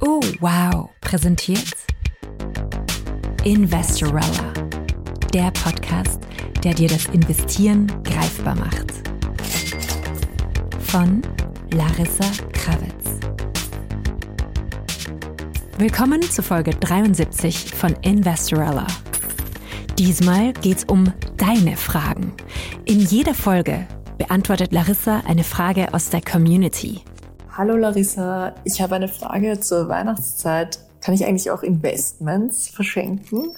Oh, wow, präsentiert Investorella, der Podcast, der dir das Investieren greifbar macht. Von Larissa Krawitz. Willkommen zu Folge 73 von Investorella. Diesmal geht's um deine Fragen. In jeder Folge beantwortet Larissa eine Frage aus der Community. Hallo Larissa, ich habe eine Frage zur Weihnachtszeit. Kann ich eigentlich auch Investments verschenken?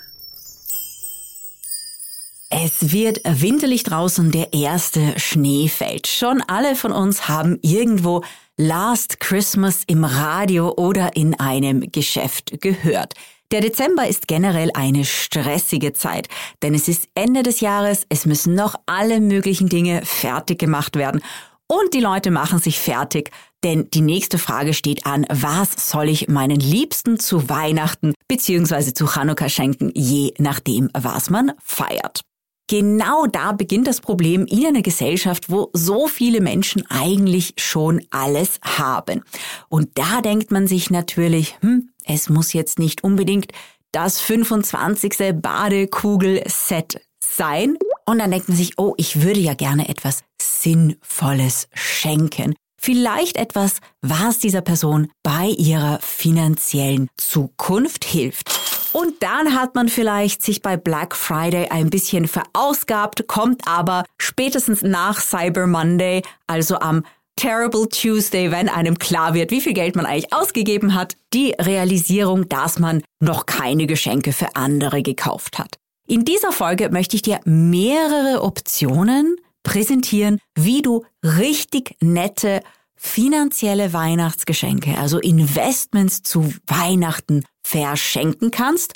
Es wird winterlich draußen, der erste Schnee fällt. Schon alle von uns haben irgendwo Last Christmas im Radio oder in einem Geschäft gehört. Der Dezember ist generell eine stressige Zeit, denn es ist Ende des Jahres, es müssen noch alle möglichen Dinge fertig gemacht werden und die Leute machen sich fertig, denn die nächste Frage steht an, was soll ich meinen Liebsten zu Weihnachten bzw. zu Chanukka schenken, je nachdem, was man feiert. Genau da beginnt das Problem in einer Gesellschaft, wo so viele Menschen eigentlich schon alles haben. Und da denkt man sich natürlich, hm, es muss jetzt nicht unbedingt das 25. Badekugel-Set sein. Und dann denkt man sich, oh, ich würde ja gerne etwas Sinnvolles schenken. Vielleicht etwas, was dieser Person bei ihrer finanziellen Zukunft hilft. Und dann hat man vielleicht sich bei Black Friday ein bisschen verausgabt, kommt aber spätestens nach Cyber Monday, also am Terrible Tuesday, wenn einem klar wird, wie viel Geld man eigentlich ausgegeben hat, die Realisierung, dass man noch keine Geschenke für andere gekauft hat. In dieser Folge möchte ich dir mehrere Optionen präsentieren, wie du richtig nette finanzielle Weihnachtsgeschenke, also Investments zu Weihnachten verschenken kannst,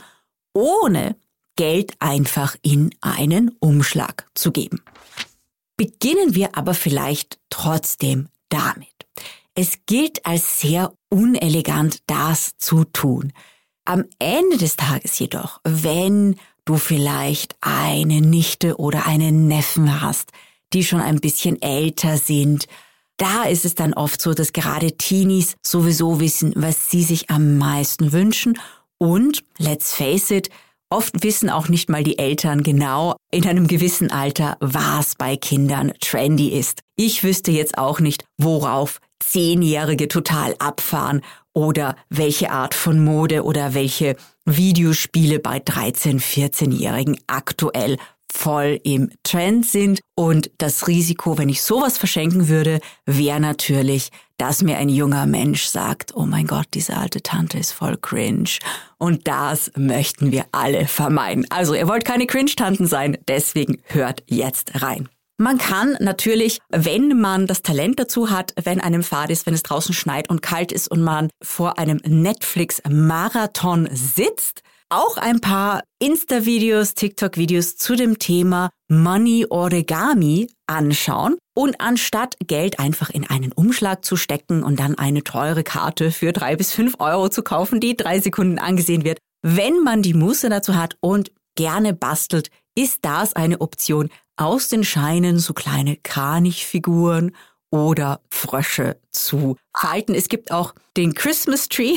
ohne Geld einfach in einen Umschlag zu geben. Beginnen wir aber vielleicht trotzdem damit. Es gilt als sehr unelegant, das zu tun. Am Ende des Tages jedoch, wenn du vielleicht eine Nichte oder einen Neffen hast, die schon ein bisschen älter sind, da ist es dann oft so, dass gerade Teenies sowieso wissen, was sie sich am meisten wünschen. Und, let's face it, oft wissen auch nicht mal die Eltern genau in einem gewissen Alter, was bei Kindern trendy ist. Ich wüsste jetzt auch nicht, worauf Zehnjährige total abfahren oder welche Art von Mode oder welche Videospiele bei 13-, 14-Jährigen aktuell voll im Trend sind. Und das Risiko, wenn ich sowas verschenken würde, wäre natürlich, dass mir ein junger Mensch sagt, oh mein Gott, diese alte Tante ist voll cringe. Und das möchten wir alle vermeiden. Also ihr wollt keine Cringe-Tanten sein, deswegen hört jetzt rein. Man kann natürlich, wenn man das Talent dazu hat, wenn einem Fahrt ist, wenn es draußen schneit und kalt ist und man vor einem Netflix-Marathon sitzt, auch ein paar Insta-Videos, TikTok-Videos zu dem Thema Money Origami anschauen und anstatt Geld einfach in einen Umschlag zu stecken und dann eine teure Karte für drei bis fünf Euro zu kaufen, die drei Sekunden angesehen wird, wenn man die Muße dazu hat und gerne bastelt, ist das eine Option, aus den Scheinen so kleine Kranichfiguren oder Frösche zu falten. Es gibt auch den Christmas Tree.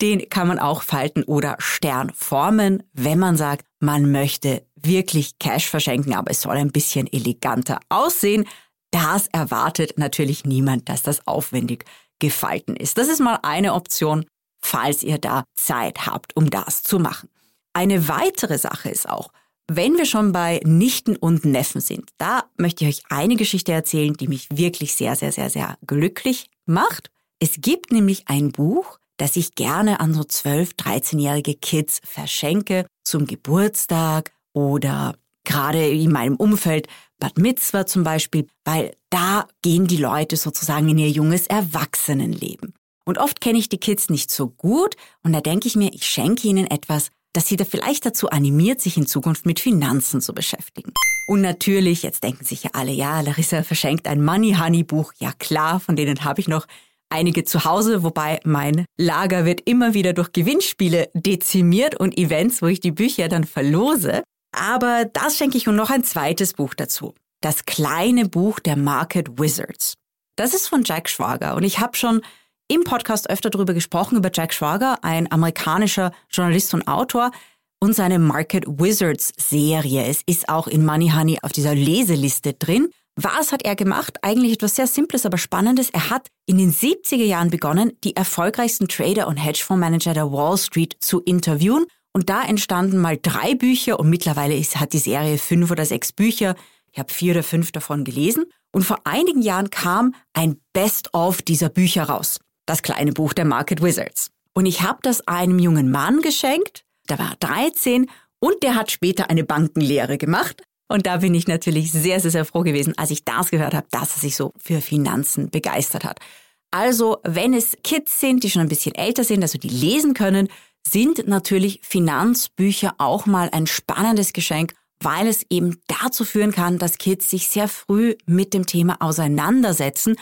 Den kann man auch falten oder Sternformen, wenn man sagt, man möchte wirklich Cash verschenken, aber es soll ein bisschen eleganter aussehen. Das erwartet natürlich niemand, dass das aufwendig gefalten ist. Das ist mal eine Option, falls ihr da Zeit habt, um das zu machen. Eine weitere Sache ist auch, wenn wir schon bei Nichten und Neffen sind, da möchte ich euch eine Geschichte erzählen, die mich wirklich sehr, sehr, sehr, sehr glücklich macht. Es gibt nämlich ein Buch, das ich gerne an so 12-, 13-jährige Kids verschenke zum Geburtstag oder gerade in meinem Umfeld Bad Mitzvah zum Beispiel, weil da gehen die Leute sozusagen in ihr junges Erwachsenenleben. Und oft kenne ich die Kids nicht so gut und da denke ich mir, ich schenke ihnen etwas, das sie da vielleicht dazu animiert, sich in Zukunft mit Finanzen zu beschäftigen. Und natürlich, jetzt denken sich ja alle, ja, Larissa verschenkt ein Money Honey Buch. Ja klar, von denen habe ich noch einige zu Hause, wobei mein Lager wird immer wieder durch Gewinnspiele dezimiert und Events, wo ich die Bücher dann verlose. Aber das schenke ich und noch ein zweites Buch dazu. Das kleine Buch der Market Wizards. Das ist von Jack Schwager und ich habe schon im Podcast öfter darüber gesprochen, über Jack Schwager, ein amerikanischer Journalist und Autor und seine Market Wizards Serie. Es ist auch in Money Honey auf dieser Leseliste drin. Was hat er gemacht? Eigentlich etwas sehr Simples, aber Spannendes. Er hat in den 70er Jahren begonnen, die erfolgreichsten Trader und Hedgefondsmanager der Wall Street zu interviewen. Und da entstanden mal drei Bücher und mittlerweile ist, hat die Serie fünf oder sechs Bücher. Ich habe vier oder fünf davon gelesen. Und vor einigen Jahren kam ein Best-of dieser Bücher raus. Das kleine Buch der Market Wizards. Und ich habe das einem jungen Mann geschenkt. Der war 13 und der hat später eine Bankenlehre gemacht. Und da bin ich natürlich sehr, sehr, sehr froh gewesen, als ich das gehört habe, dass er sich so für Finanzen begeistert hat. Also, wenn es Kids sind, die schon ein bisschen älter sind, also die lesen können, sind natürlich Finanzbücher auch mal ein spannendes Geschenk, weil es eben dazu führen kann, dass Kids sich sehr früh mit dem Thema auseinandersetzen,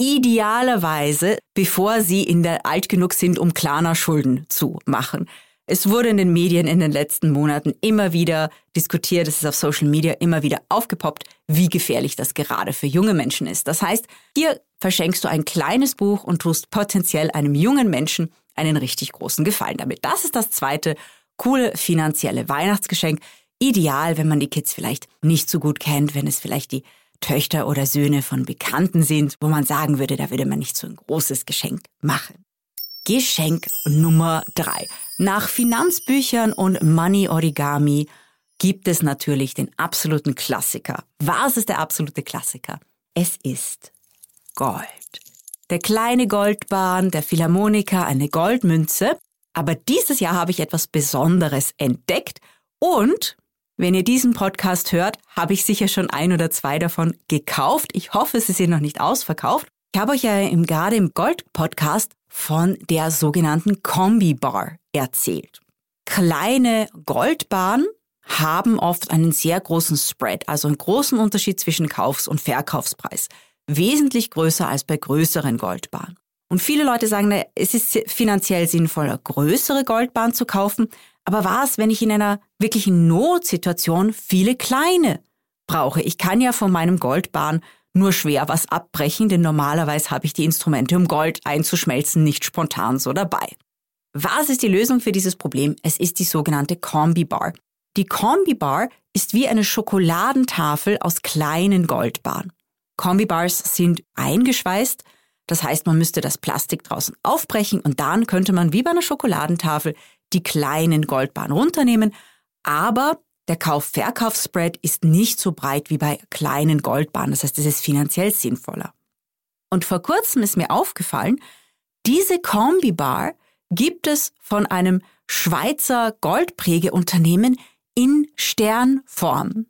idealerweise bevor sie in der alt genug sind, um kleiner Schulden zu machen. Es wurde in den Medien in den letzten Monaten immer wieder diskutiert, es ist auf Social Media immer wieder aufgepoppt, wie gefährlich das gerade für junge Menschen ist. Das heißt, hier verschenkst du ein kleines Buch und tust potenziell einem jungen Menschen einen richtig großen Gefallen damit. Das ist das zweite coole finanzielle Weihnachtsgeschenk. Ideal, wenn man die Kids vielleicht nicht so gut kennt, wenn es vielleicht die Töchter oder Söhne von Bekannten sind, wo man sagen würde, da würde man nicht so ein großes Geschenk machen. Geschenk Nummer drei. Nach Finanzbüchern und Money Origami gibt es natürlich den absoluten Klassiker. Was ist der absolute Klassiker? Es ist Gold. Der kleine Goldbahn, der Philharmoniker, eine Goldmünze. Aber dieses Jahr habe ich etwas Besonderes entdeckt und wenn ihr diesen Podcast hört, habe ich sicher schon ein oder zwei davon gekauft. Ich hoffe, sie sind noch nicht ausverkauft. Ich habe euch ja im, gerade im Gold-Podcast von der sogenannten Kombi-Bar erzählt. Kleine Goldbahnen haben oft einen sehr großen Spread, also einen großen Unterschied zwischen Kaufs- und Verkaufspreis. Wesentlich größer als bei größeren Goldbahnen. Und viele Leute sagen, es ist finanziell sinnvoller, größere Goldbahnen zu kaufen. Aber was, wenn ich in einer wirklichen Notsituation viele kleine brauche? Ich kann ja von meinem Goldbahn nur schwer was abbrechen, denn normalerweise habe ich die Instrumente, um Gold einzuschmelzen, nicht spontan so dabei. Was ist die Lösung für dieses Problem? Es ist die sogenannte Kombi-Bar. Die Kombi-Bar ist wie eine Schokoladentafel aus kleinen Goldbahnen. Kombi-Bars sind eingeschweißt, das heißt, man müsste das Plastik draußen aufbrechen und dann könnte man wie bei einer Schokoladentafel die kleinen Goldbahnen runternehmen, aber der Kauf-Verkauf-Spread ist nicht so breit wie bei kleinen Goldbahnen. Das heißt, es ist finanziell sinnvoller. Und vor kurzem ist mir aufgefallen, diese Kombi-Bar gibt es von einem Schweizer Goldprägeunternehmen in Sternform.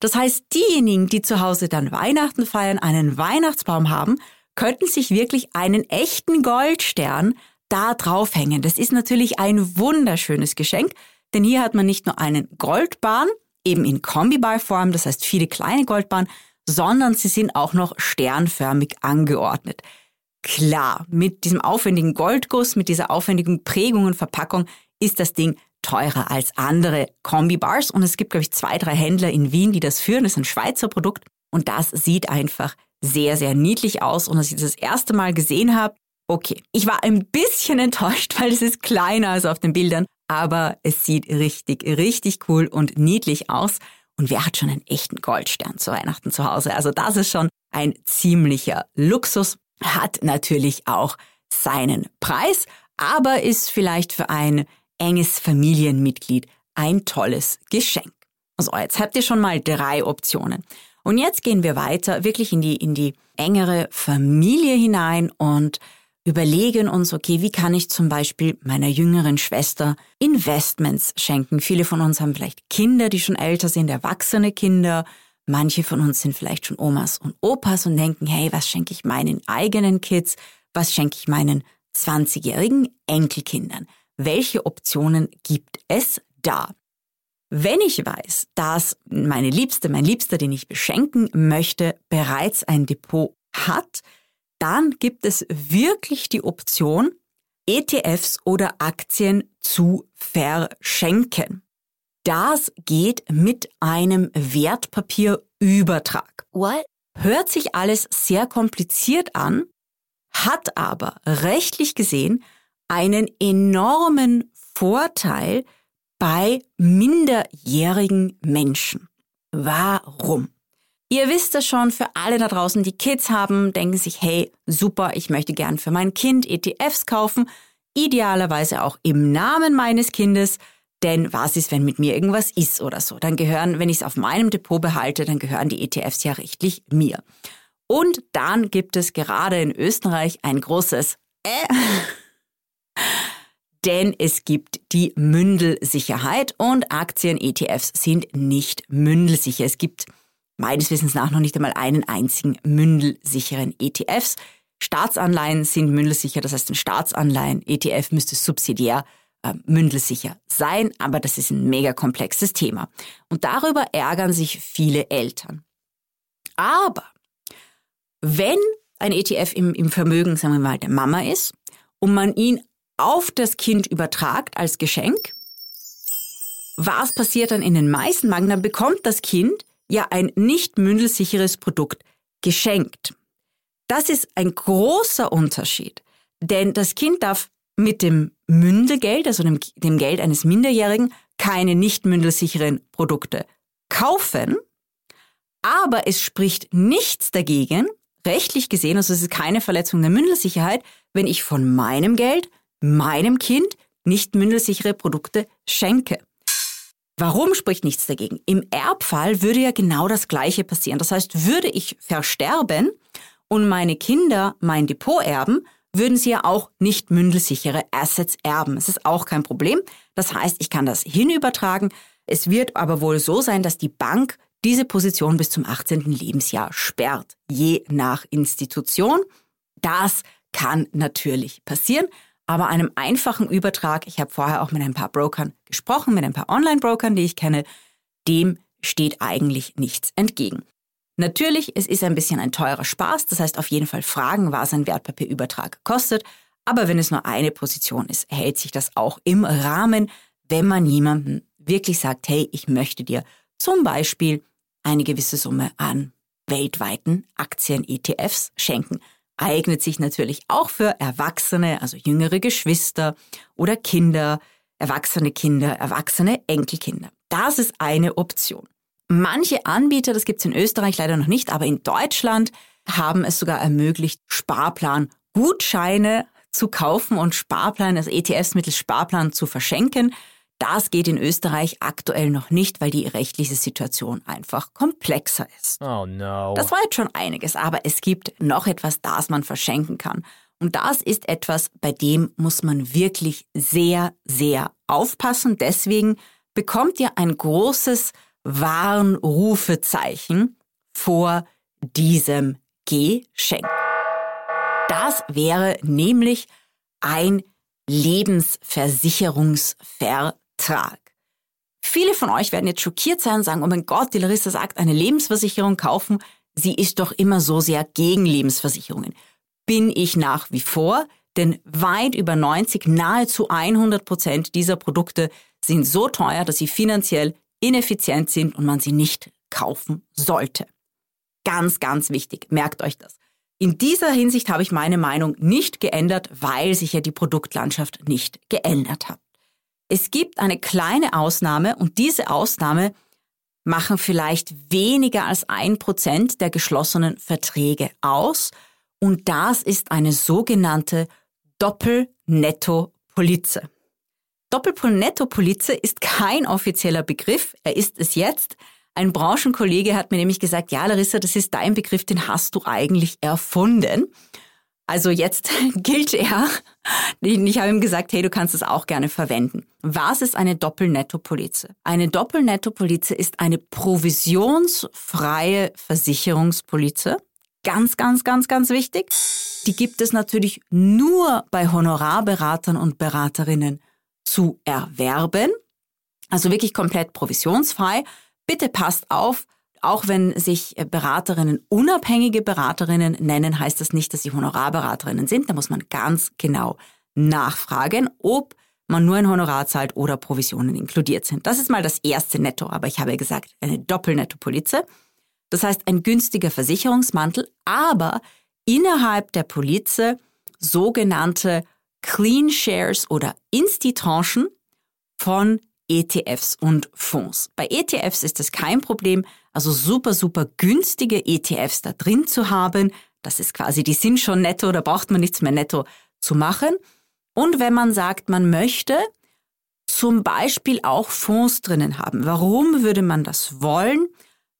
Das heißt, diejenigen, die zu Hause dann Weihnachten feiern, einen Weihnachtsbaum haben, könnten sich wirklich einen echten Goldstern da draufhängen. Das ist natürlich ein wunderschönes Geschenk, denn hier hat man nicht nur einen Goldbahn, eben in Kombiballform, das heißt viele kleine Goldbahnen, sondern sie sind auch noch sternförmig angeordnet. Klar, mit diesem aufwendigen Goldguss, mit dieser aufwendigen Prägung und Verpackung ist das Ding teurer als andere Kombibars und es gibt, glaube ich, zwei, drei Händler in Wien, die das führen. Das ist ein Schweizer Produkt und das sieht einfach sehr, sehr niedlich aus. Und als ich das erste Mal gesehen habe, okay, ich war ein bisschen enttäuscht, weil es ist kleiner als auf den Bildern, aber es sieht richtig, richtig cool und niedlich aus. Und wer hat schon einen echten Goldstern zu Weihnachten zu Hause? Also das ist schon ein ziemlicher Luxus, hat natürlich auch seinen Preis, aber ist vielleicht für ein enges Familienmitglied ein tolles Geschenk. Also jetzt habt ihr schon mal drei Optionen. Und jetzt gehen wir weiter, wirklich in die, in die engere Familie hinein und überlegen uns, okay, wie kann ich zum Beispiel meiner jüngeren Schwester Investments schenken? Viele von uns haben vielleicht Kinder, die schon älter sind, erwachsene Kinder. Manche von uns sind vielleicht schon Omas und Opas und denken, hey, was schenke ich meinen eigenen Kids? Was schenke ich meinen 20-jährigen Enkelkindern? Welche Optionen gibt es da? Wenn ich weiß, dass meine Liebste, mein Liebster, den ich beschenken möchte, bereits ein Depot hat, dann gibt es wirklich die Option, ETFs oder Aktien zu verschenken. Das geht mit einem Wertpapierübertrag. What? Hört sich alles sehr kompliziert an, hat aber rechtlich gesehen einen enormen Vorteil bei minderjährigen Menschen. Warum? Ihr wisst es schon, für alle da draußen, die Kids haben, denken sich, hey, super, ich möchte gern für mein Kind ETFs kaufen, idealerweise auch im Namen meines Kindes, denn was ist, wenn mit mir irgendwas ist oder so? Dann gehören, wenn ich es auf meinem Depot behalte, dann gehören die ETFs ja rechtlich mir. Und dann gibt es gerade in Österreich ein großes äh, denn es gibt die Mündelsicherheit und Aktien-ETFs sind nicht mündelsicher. Es gibt meines Wissens nach noch nicht einmal einen einzigen mündelsicheren ETFs. Staatsanleihen sind mündelsicher, das heißt ein Staatsanleihen ETF müsste subsidiär äh, mündelsicher sein, aber das ist ein mega komplexes Thema. Und darüber ärgern sich viele Eltern. Aber wenn ein ETF im, im Vermögen, sagen wir mal, der Mama ist und man ihn auf das Kind übertragt als Geschenk, was passiert dann in den meisten Banken? Dann bekommt das Kind ja ein nicht mündelsicheres Produkt geschenkt. Das ist ein großer Unterschied, denn das Kind darf mit dem Mündelgeld, also dem, dem Geld eines Minderjährigen, keine nicht mündelsicheren Produkte kaufen, aber es spricht nichts dagegen, rechtlich gesehen, also es ist keine Verletzung der Mündelsicherheit, wenn ich von meinem Geld meinem Kind nicht mündelsichere Produkte schenke. Warum spricht nichts dagegen? Im Erbfall würde ja genau das Gleiche passieren. Das heißt, würde ich versterben und meine Kinder mein Depot erben, würden sie ja auch nicht mündelsichere Assets erben. Es ist auch kein Problem. Das heißt, ich kann das hinübertragen. Es wird aber wohl so sein, dass die Bank diese Position bis zum 18. Lebensjahr sperrt, je nach Institution. Das kann natürlich passieren. Aber einem einfachen Übertrag, ich habe vorher auch mit ein paar Brokern gesprochen, mit ein paar Online-Brokern, die ich kenne, dem steht eigentlich nichts entgegen. Natürlich, es ist ein bisschen ein teurer Spaß, das heißt auf jeden Fall fragen, was ein Wertpapierübertrag kostet, aber wenn es nur eine Position ist, hält sich das auch im Rahmen, wenn man jemandem wirklich sagt, hey, ich möchte dir zum Beispiel eine gewisse Summe an weltweiten Aktien-ETFs schenken eignet sich natürlich auch für Erwachsene, also jüngere Geschwister oder Kinder, erwachsene Kinder, erwachsene Enkelkinder. Das ist eine Option. Manche Anbieter, das gibt es in Österreich leider noch nicht, aber in Deutschland haben es sogar ermöglicht, Sparplan Gutscheine zu kaufen und Sparplan, also ETFs mittels Sparplan zu verschenken. Das geht in Österreich aktuell noch nicht, weil die rechtliche Situation einfach komplexer ist. Oh no. Das war jetzt schon einiges, aber es gibt noch etwas, das man verschenken kann. Und das ist etwas, bei dem muss man wirklich sehr, sehr aufpassen. Deswegen bekommt ihr ein großes Warnrufezeichen vor diesem Geschenk. Das wäre nämlich ein Lebensversicherungsvertrag. Vertrag. Viele von euch werden jetzt schockiert sein und sagen, oh mein Gott, die Larissa sagt, eine Lebensversicherung kaufen. Sie ist doch immer so sehr gegen Lebensversicherungen. Bin ich nach wie vor, denn weit über 90, nahezu 100 Prozent dieser Produkte sind so teuer, dass sie finanziell ineffizient sind und man sie nicht kaufen sollte. Ganz, ganz wichtig, merkt euch das. In dieser Hinsicht habe ich meine Meinung nicht geändert, weil sich ja die Produktlandschaft nicht geändert hat. Es gibt eine kleine Ausnahme und diese Ausnahme machen vielleicht weniger als ein Prozent der geschlossenen Verträge aus und das ist eine sogenannte Doppelnetto-Polize. Doppelnetto-Polize ist kein offizieller Begriff, er ist es jetzt. Ein Branchenkollege hat mir nämlich gesagt, ja Larissa, das ist dein Begriff, den hast du eigentlich erfunden. Also jetzt gilt er. Ich habe ihm gesagt, hey, du kannst es auch gerne verwenden. Was ist eine Doppelnettopolize? Eine Doppelnettopolize ist eine provisionsfreie Versicherungspolize. Ganz, ganz, ganz, ganz wichtig. Die gibt es natürlich nur bei Honorarberatern und Beraterinnen zu erwerben. Also wirklich komplett provisionsfrei. Bitte passt auf, auch wenn sich äh, Beraterinnen unabhängige Beraterinnen nennen, heißt das nicht, dass sie Honorarberaterinnen sind. Da muss man ganz genau nachfragen, ob man nur ein Honorar zahlt oder Provisionen inkludiert sind. Das ist mal das erste Netto, aber ich habe gesagt, eine Doppelnetto-Polize. Das heißt, ein günstiger Versicherungsmantel, aber innerhalb der Police sogenannte Clean Shares oder Insti-Tranchen von ETFs und Fonds. Bei ETFs ist es kein Problem, also super, super günstige ETFs da drin zu haben. Das ist quasi, die sind schon netto, da braucht man nichts mehr netto zu machen. Und wenn man sagt, man möchte zum Beispiel auch Fonds drinnen haben. Warum würde man das wollen?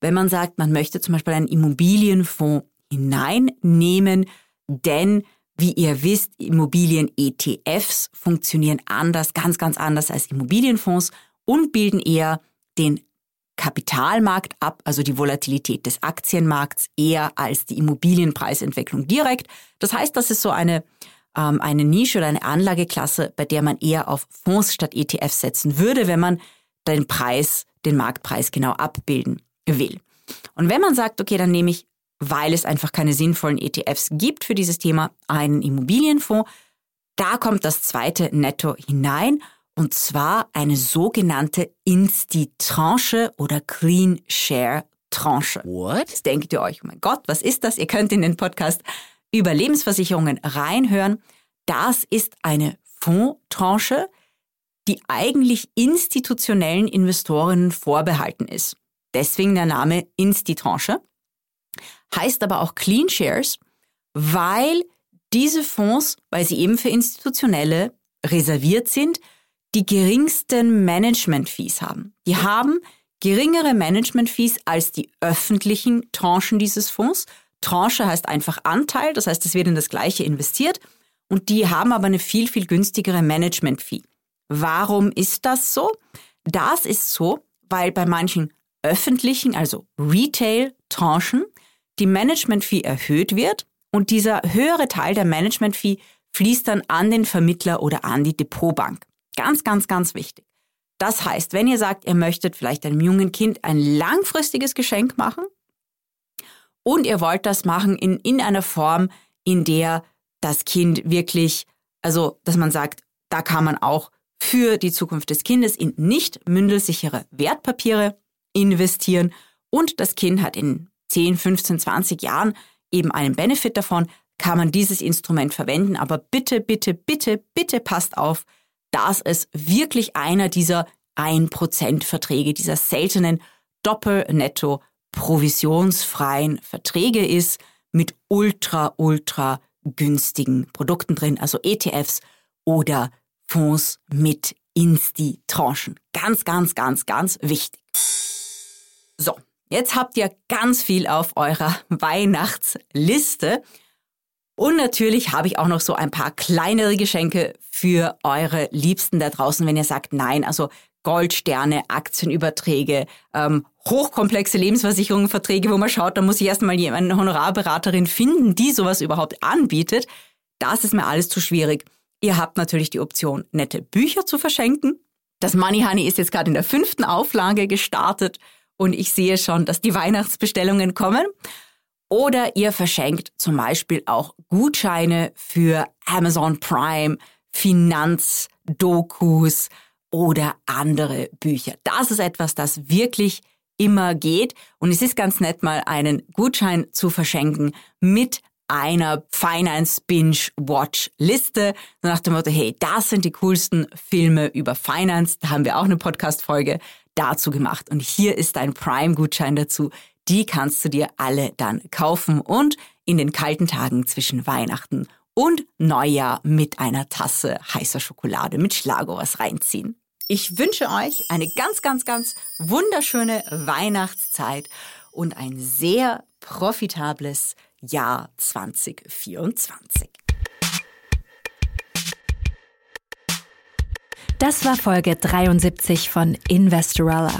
Wenn man sagt, man möchte zum Beispiel einen Immobilienfonds hineinnehmen, denn wie ihr wisst, Immobilien-ETFs funktionieren anders, ganz, ganz anders als Immobilienfonds und bilden eher den Kapitalmarkt ab, also die Volatilität des Aktienmarkts, eher als die Immobilienpreisentwicklung direkt. Das heißt, das ist so eine, ähm, eine Nische oder eine Anlageklasse, bei der man eher auf Fonds statt ETFs setzen würde, wenn man den Preis, den Marktpreis genau abbilden will. Und wenn man sagt, okay, dann nehme ich weil es einfach keine sinnvollen ETFs gibt für dieses Thema, einen Immobilienfonds. Da kommt das zweite Netto hinein und zwar eine sogenannte Insti-Tranche oder Clean Share Tranche. What? Jetzt denkt ihr euch, oh mein Gott, was ist das? Ihr könnt in den Podcast über Lebensversicherungen reinhören. Das ist eine Fondstranche, die eigentlich institutionellen Investorinnen vorbehalten ist. Deswegen der Name Insti-Tranche heißt aber auch Clean Shares, weil diese Fonds, weil sie eben für Institutionelle reserviert sind, die geringsten Management-Fees haben. Die haben geringere Management-Fees als die öffentlichen Tranchen dieses Fonds. Tranche heißt einfach Anteil, das heißt, es wird in das gleiche investiert und die haben aber eine viel, viel günstigere Management-Fee. Warum ist das so? Das ist so, weil bei manchen öffentlichen, also Retail-Tranchen, die Management-Fee erhöht wird und dieser höhere Teil der Management-Fee fließt dann an den Vermittler oder an die Depotbank. Ganz, ganz, ganz wichtig. Das heißt, wenn ihr sagt, ihr möchtet vielleicht einem jungen Kind ein langfristiges Geschenk machen und ihr wollt das machen in, in einer Form, in der das Kind wirklich, also dass man sagt, da kann man auch für die Zukunft des Kindes in nicht mündelsichere Wertpapiere investieren und das Kind hat in 10, 15, 20 Jahren eben einen Benefit davon, kann man dieses Instrument verwenden. Aber bitte, bitte, bitte, bitte passt auf, dass es wirklich einer dieser 1% Verträge, dieser seltenen Doppel-Netto provisionsfreien Verträge ist mit ultra, ultra günstigen Produkten drin, also ETFs oder Fonds mit Insti-Tranchen. Ganz, ganz, ganz, ganz wichtig. So, Jetzt habt ihr ganz viel auf eurer Weihnachtsliste. Und natürlich habe ich auch noch so ein paar kleinere Geschenke für eure Liebsten da draußen, wenn ihr sagt, nein, also Goldsterne, Aktienüberträge, ähm, hochkomplexe Lebensversicherungsverträge, wo man schaut, da muss ich erstmal eine Honorarberaterin finden, die sowas überhaupt anbietet. Das ist mir alles zu schwierig. Ihr habt natürlich die Option, nette Bücher zu verschenken. Das Money Honey ist jetzt gerade in der fünften Auflage gestartet und ich sehe schon, dass die Weihnachtsbestellungen kommen. Oder ihr verschenkt zum Beispiel auch Gutscheine für Amazon Prime, Finanzdokus oder andere Bücher. Das ist etwas, das wirklich immer geht. Und es ist ganz nett, mal einen Gutschein zu verschenken mit einer Finance Binge Watch Liste. Nach dem Motto, hey, das sind die coolsten Filme über Finance. Da haben wir auch eine Podcast-Folge dazu gemacht. Und hier ist ein Prime-Gutschein dazu. Die kannst du dir alle dann kaufen und in den kalten Tagen zwischen Weihnachten und Neujahr mit einer Tasse heißer Schokolade mit Schlago was reinziehen. Ich wünsche euch eine ganz, ganz, ganz wunderschöne Weihnachtszeit und ein sehr profitables Jahr 2024. Das war Folge 73 von Investorella.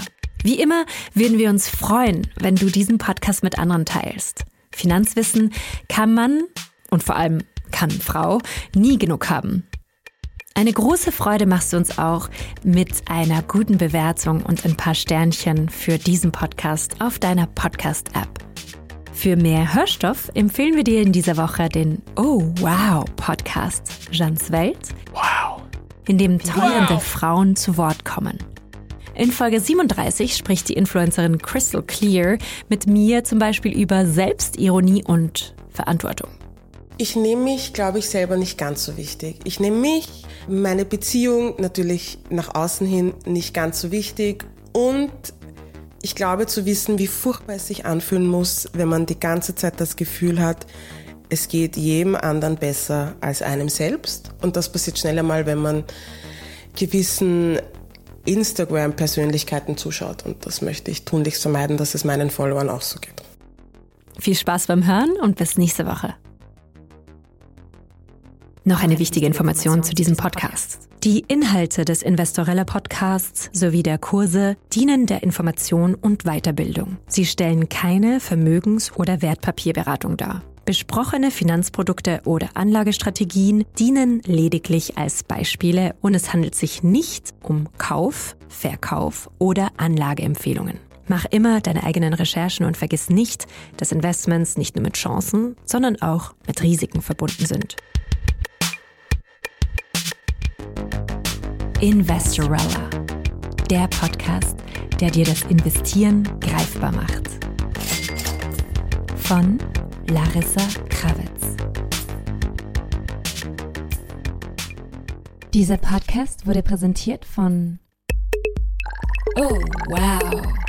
Wie immer würden wir uns freuen, wenn du diesen Podcast mit anderen teilst. Finanzwissen kann man und vor allem kann Frau nie genug haben. Eine große Freude machst du uns auch mit einer guten Bewertung und ein paar Sternchen für diesen Podcast auf deiner Podcast-App. Für mehr Hörstoff empfehlen wir dir in dieser Woche den Oh Wow Podcast Jans Welt. Wow in dem teuerende wow. Frauen zu Wort kommen. In Folge 37 spricht die Influencerin Crystal Clear mit mir zum Beispiel über Selbstironie und Verantwortung. Ich nehme mich, glaube ich, selber nicht ganz so wichtig. Ich nehme mich, meine Beziehung natürlich nach außen hin nicht ganz so wichtig und ich glaube zu wissen, wie furchtbar es sich anfühlen muss, wenn man die ganze Zeit das Gefühl hat, es geht jedem anderen besser als einem selbst. Und das passiert schnell einmal, wenn man gewissen Instagram-Persönlichkeiten zuschaut. Und das möchte ich tunlichst vermeiden, dass es meinen Followern auch so geht. Viel Spaß beim Hören und bis nächste Woche. Noch eine wichtige Information zu diesem Podcast. Die Inhalte des Investorella Podcasts sowie der Kurse dienen der Information und Weiterbildung. Sie stellen keine Vermögens- oder Wertpapierberatung dar. Besprochene Finanzprodukte oder Anlagestrategien dienen lediglich als Beispiele und es handelt sich nicht um Kauf, Verkauf oder Anlageempfehlungen. Mach immer deine eigenen Recherchen und vergiss nicht, dass Investments nicht nur mit Chancen, sondern auch mit Risiken verbunden sind. Investorella, der Podcast, der dir das Investieren greifbar macht. Von Larissa Krawitz. Dieser Podcast wurde präsentiert von Oh, wow.